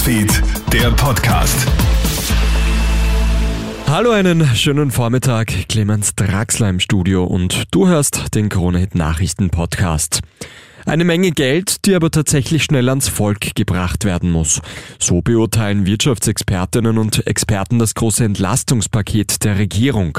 Newsfeed, der Podcast. Hallo, einen schönen Vormittag. Clemens Draxler im Studio und du hörst den Kronehit Nachrichten Podcast. Eine Menge Geld, die aber tatsächlich schnell ans Volk gebracht werden muss. So beurteilen Wirtschaftsexpertinnen und Experten das große Entlastungspaket der Regierung.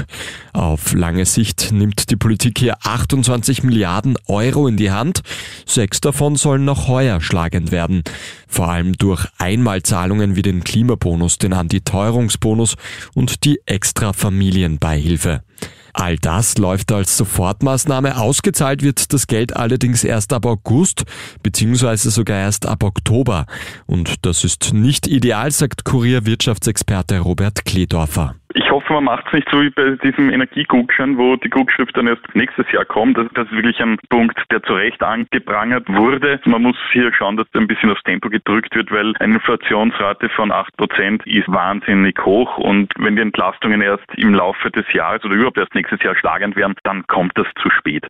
Auf lange Sicht nimmt die Politik hier 28 Milliarden Euro in die Hand. Sechs davon sollen noch heuer schlagend werden. Vor allem durch Einmalzahlungen wie den Klimabonus, den Antiteuerungsbonus und die extra Familienbeihilfe. All das läuft als Sofortmaßnahme. Ausgezahlt wird das Geld allerdings erst ab August beziehungsweise sogar erst ab Oktober. Und das ist nicht ideal, sagt Kurier-Wirtschaftsexperte Robert Kledorfer. Ich hoffe, man macht es nicht so wie bei diesem Energieguckschein, wo die Guckschrift dann erst nächstes Jahr kommt. Das, das ist wirklich ein Punkt, der zu Recht angeprangert wurde. Man muss hier schauen, dass ein bisschen aufs Tempo gedrückt wird, weil eine Inflationsrate von 8% ist wahnsinnig hoch und wenn die Entlastungen erst im Laufe des Jahres oder überhaupt erst nächstes Jahr schlagend werden, dann kommt das zu spät.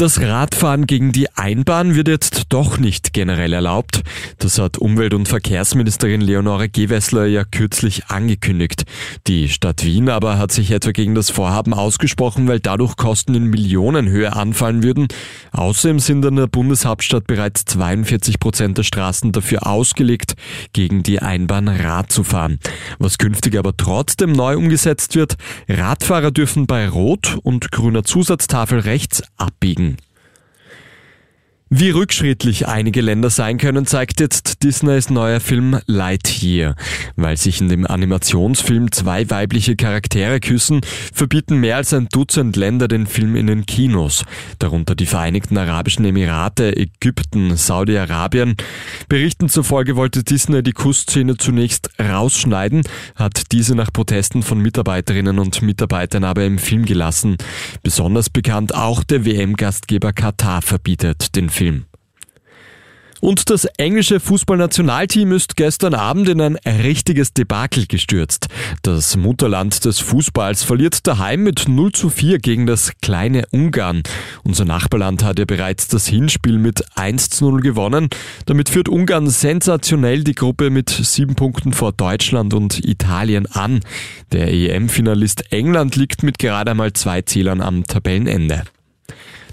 Das Radfahren gegen die Einbahn wird jetzt doch nicht generell erlaubt. Das hat Umwelt- und Verkehrsministerin Leonore Gewessler ja kürzlich angekündigt. Die Stadt Wien aber hat sich etwa gegen das Vorhaben ausgesprochen, weil dadurch Kosten in Millionenhöhe anfallen würden. Außerdem sind in der Bundeshauptstadt bereits 42 Prozent der Straßen dafür ausgelegt, gegen die Einbahn Rad zu fahren. Was künftig aber trotzdem neu umgesetzt wird, Radfahrer dürfen bei Rot und grüner Zusatztafel rechts abbiegen. Wie rückschrittlich einige Länder sein können, zeigt jetzt Disneys neuer Film Lightyear. Weil sich in dem Animationsfilm zwei weibliche Charaktere küssen, verbieten mehr als ein Dutzend Länder den Film in den Kinos, darunter die Vereinigten Arabischen Emirate, Ägypten, Saudi-Arabien. Berichten zufolge wollte Disney die Kussszene zunächst rausschneiden, hat diese nach Protesten von Mitarbeiterinnen und Mitarbeitern aber im Film gelassen. Besonders bekannt auch der WM-Gastgeber Katar verbietet den Film. Film. Und das englische Fußballnationalteam ist gestern Abend in ein richtiges Debakel gestürzt. Das Mutterland des Fußballs verliert daheim mit 0 zu 4 gegen das kleine Ungarn. Unser Nachbarland hat ja bereits das Hinspiel mit 1 zu 0 gewonnen. Damit führt Ungarn sensationell die Gruppe mit sieben Punkten vor Deutschland und Italien an. Der EM-Finalist England liegt mit gerade einmal zwei Zählern am Tabellenende.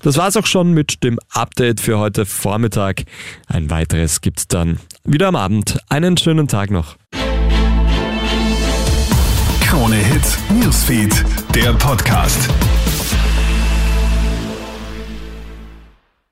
Das war's auch schon mit dem Update für heute Vormittag. Ein weiteres gibt's dann wieder am Abend. Einen schönen Tag noch. Krone Hits, Newsfeed, der Podcast.